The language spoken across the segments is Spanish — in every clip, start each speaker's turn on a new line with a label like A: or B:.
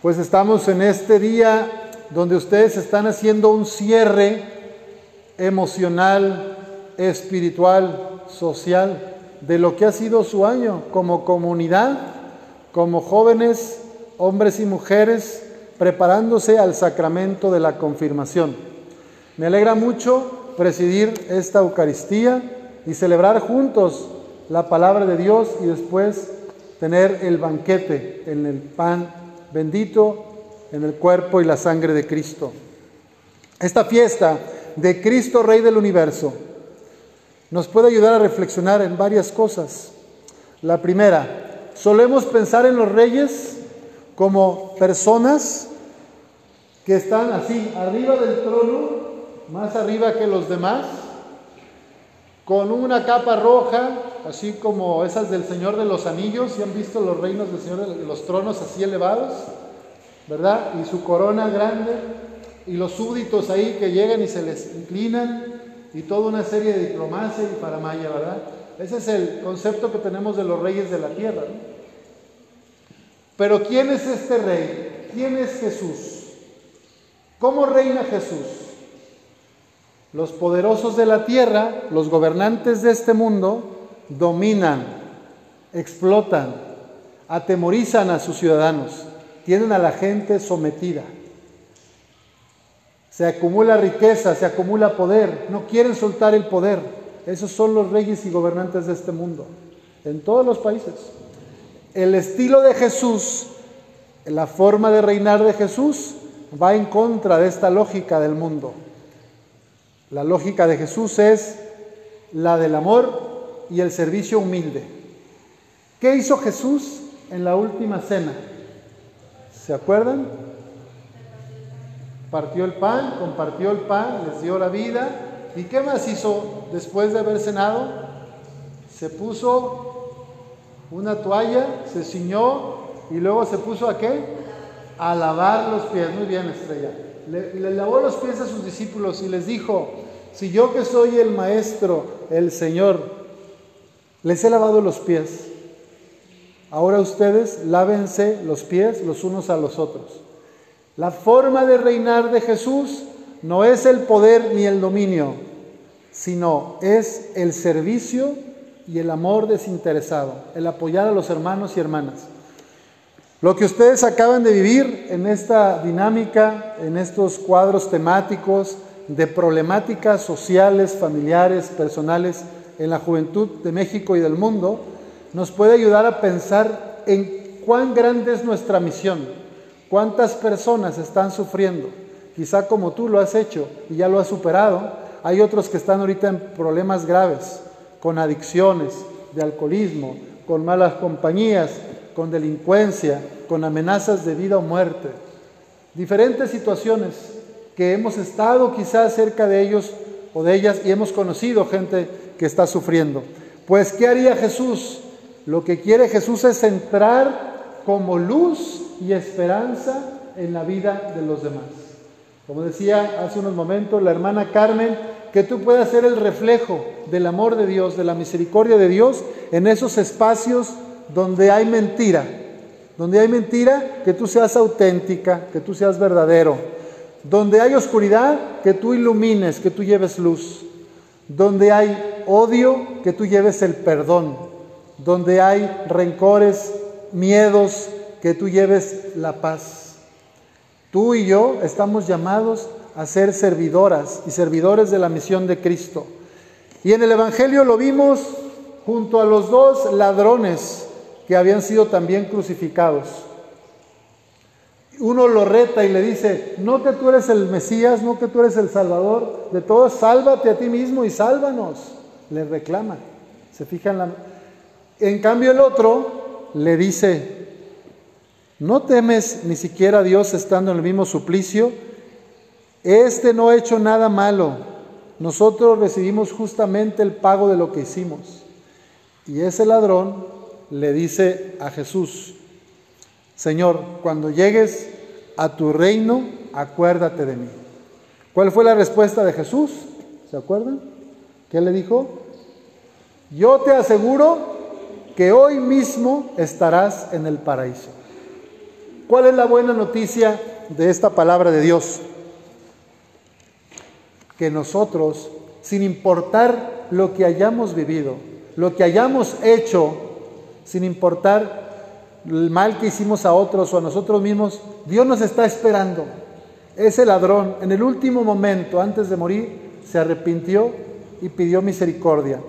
A: Pues estamos en este día donde ustedes están haciendo un cierre emocional, espiritual, social de lo que ha sido su año como comunidad, como jóvenes, hombres y mujeres, preparándose al sacramento de la confirmación. Me alegra mucho presidir esta Eucaristía y celebrar juntos la palabra de Dios y después tener el banquete en el pan bendito, en el cuerpo y la sangre de Cristo. Esta fiesta de Cristo Rey del Universo nos puede ayudar a reflexionar en varias cosas. La primera, solemos pensar en los reyes como personas que están así, arriba del trono, más arriba que los demás, con una capa roja, así como esas del Señor de los Anillos, si han visto los reinos del Señor de los tronos así elevados, ¿verdad? Y su corona grande, y los súbditos ahí que llegan y se les inclinan, y toda una serie de diplomacia y paramaya, ¿verdad? Ese es el concepto que tenemos de los reyes de la tierra. Pero ¿quién es este rey? ¿Quién es Jesús? ¿Cómo reina Jesús? Los poderosos de la tierra, los gobernantes de este mundo, dominan, explotan, atemorizan a sus ciudadanos, tienen a la gente sometida. Se acumula riqueza, se acumula poder, no quieren soltar el poder. Esos son los reyes y gobernantes de este mundo, en todos los países. El estilo de Jesús, la forma de reinar de Jesús, va en contra de esta lógica del mundo. La lógica de Jesús es la del amor y el servicio humilde. ¿Qué hizo Jesús en la última cena? ¿Se acuerdan? Partió el pan, compartió el pan, les dio la vida. ¿Y qué más hizo después de haber cenado? Se puso una toalla, se ciñó y luego se puso a qué? A lavar los pies. Muy bien, estrella le, lavó los pies a sus discípulos y les dijo, si yo que soy el maestro, el Señor, les he lavado los pies, ahora ustedes lávense los pies los unos a los otros. La forma de reinar de Jesús no es el poder ni el dominio, sino es el servicio y el amor desinteresado, el apoyar a los hermanos y hermanas. Lo que ustedes acaban de vivir en esta dinámica, en estos cuadros temáticos de problemáticas sociales, familiares, personales en la juventud de México y del mundo, nos puede ayudar a pensar en cuán grande es nuestra misión, cuántas personas están sufriendo. Quizá como tú lo has hecho y ya lo has superado, hay otros que están ahorita en problemas graves, con adicciones, de alcoholismo, con malas compañías, con delincuencia, con amenazas de vida o muerte. Diferentes situaciones que hemos estado quizás cerca de ellos o de ellas y hemos conocido gente que está sufriendo. Pues, ¿qué haría Jesús? Lo que quiere Jesús es entrar como luz y esperanza en la vida de los demás. Como decía hace unos momentos la hermana Carmen, que tú puedas ser el reflejo del amor de Dios, de la misericordia de Dios en esos espacios donde hay mentira, donde hay mentira, que tú seas auténtica, que tú seas verdadero. Donde hay oscuridad, que tú ilumines, que tú lleves luz. Donde hay odio, que tú lleves el perdón. Donde hay rencores, miedos, que tú lleves la paz. Tú y yo estamos llamados a ser servidoras y servidores de la misión de Cristo. Y en el Evangelio lo vimos junto a los dos ladrones que habían sido también crucificados. Uno lo reta y le dice, no que tú eres el Mesías, no que tú eres el Salvador de todos, sálvate a ti mismo y sálvanos. Le reclama. Se fija en la... En cambio el otro le dice, ¿no temes ni siquiera a Dios estando en el mismo suplicio? Este no ha hecho nada malo. Nosotros recibimos justamente el pago de lo que hicimos. Y ese ladrón le dice a Jesús, Señor, cuando llegues a tu reino, acuérdate de mí. ¿Cuál fue la respuesta de Jesús? ¿Se acuerdan? ¿Qué le dijo? Yo te aseguro que hoy mismo estarás en el paraíso. ¿Cuál es la buena noticia de esta palabra de Dios? Que nosotros, sin importar lo que hayamos vivido, lo que hayamos hecho, sin importar el mal que hicimos a otros o a nosotros mismos, Dios nos está esperando. Ese ladrón, en el último momento, antes de morir, se arrepintió y pidió misericordia.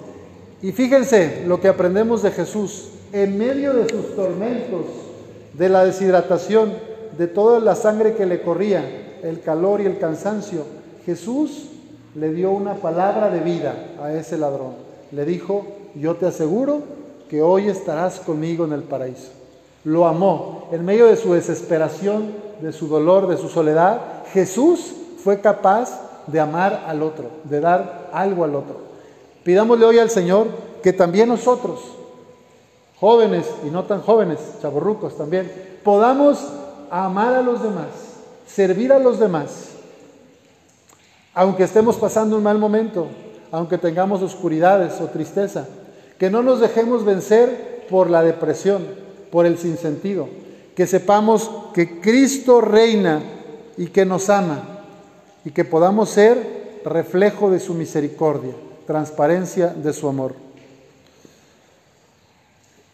A: Y fíjense lo que aprendemos de Jesús. En medio de sus tormentos, de la deshidratación, de toda la sangre que le corría, el calor y el cansancio, Jesús le dio una palabra de vida a ese ladrón. Le dijo, yo te aseguro que hoy estarás conmigo en el paraíso. Lo amó. En medio de su desesperación, de su dolor, de su soledad, Jesús fue capaz de amar al otro, de dar algo al otro. Pidámosle hoy al Señor que también nosotros, jóvenes y no tan jóvenes, chaborrucos también, podamos amar a los demás, servir a los demás, aunque estemos pasando un mal momento, aunque tengamos oscuridades o tristeza, que no nos dejemos vencer por la depresión, por el sinsentido, que sepamos que Cristo reina y que nos ama y que podamos ser reflejo de su misericordia, transparencia de su amor.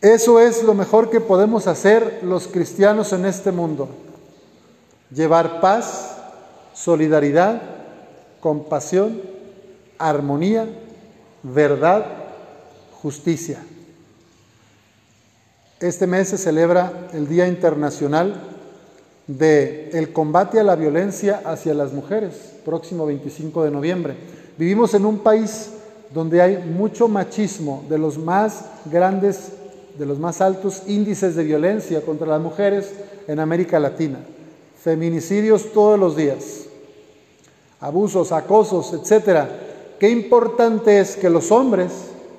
A: Eso es lo mejor que podemos hacer los cristianos en este mundo. Llevar paz, solidaridad, compasión, armonía, verdad, justicia. Este mes se celebra el Día Internacional de el combate a la violencia hacia las mujeres, próximo 25 de noviembre. Vivimos en un país donde hay mucho machismo, de los más grandes, de los más altos índices de violencia contra las mujeres en América Latina. Feminicidios todos los días, abusos, acosos, etcétera. Qué importante es que los hombres,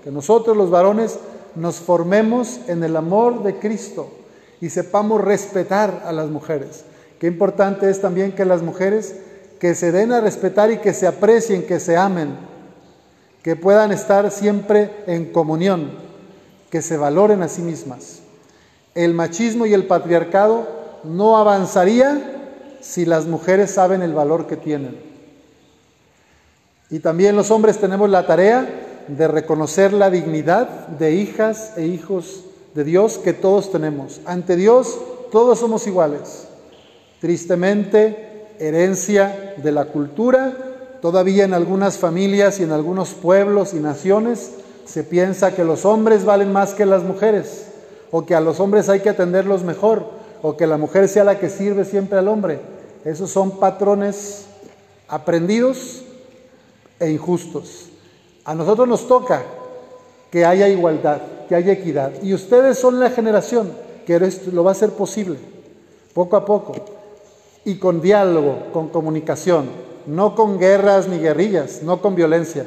A: que nosotros los varones, nos formemos en el amor de Cristo y sepamos respetar a las mujeres. Qué importante es también que las mujeres que se den a respetar y que se aprecien, que se amen, que puedan estar siempre en comunión, que se valoren a sí mismas. El machismo y el patriarcado no avanzaría si las mujeres saben el valor que tienen. Y también los hombres tenemos la tarea de reconocer la dignidad de hijas e hijos de Dios que todos tenemos. Ante Dios todos somos iguales. Tristemente, herencia de la cultura, todavía en algunas familias y en algunos pueblos y naciones se piensa que los hombres valen más que las mujeres, o que a los hombres hay que atenderlos mejor, o que la mujer sea la que sirve siempre al hombre. Esos son patrones aprendidos e injustos. A nosotros nos toca que haya igualdad, que haya equidad. Y ustedes son la generación que lo va a hacer posible, poco a poco, y con diálogo, con comunicación, no con guerras ni guerrillas, no con violencia.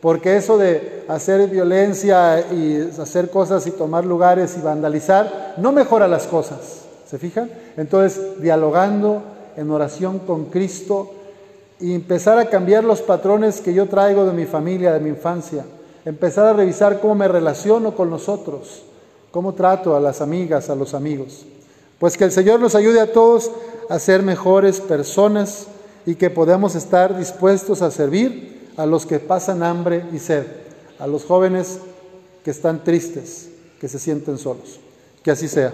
A: Porque eso de hacer violencia y hacer cosas y tomar lugares y vandalizar no mejora las cosas. ¿Se fijan? Entonces, dialogando en oración con Cristo y empezar a cambiar los patrones que yo traigo de mi familia, de mi infancia empezar a revisar cómo me relaciono con los otros, cómo trato a las amigas, a los amigos. Pues que el Señor nos ayude a todos a ser mejores personas y que podamos estar dispuestos a servir a los que pasan hambre y sed, a los jóvenes que están tristes, que se sienten solos. Que así sea.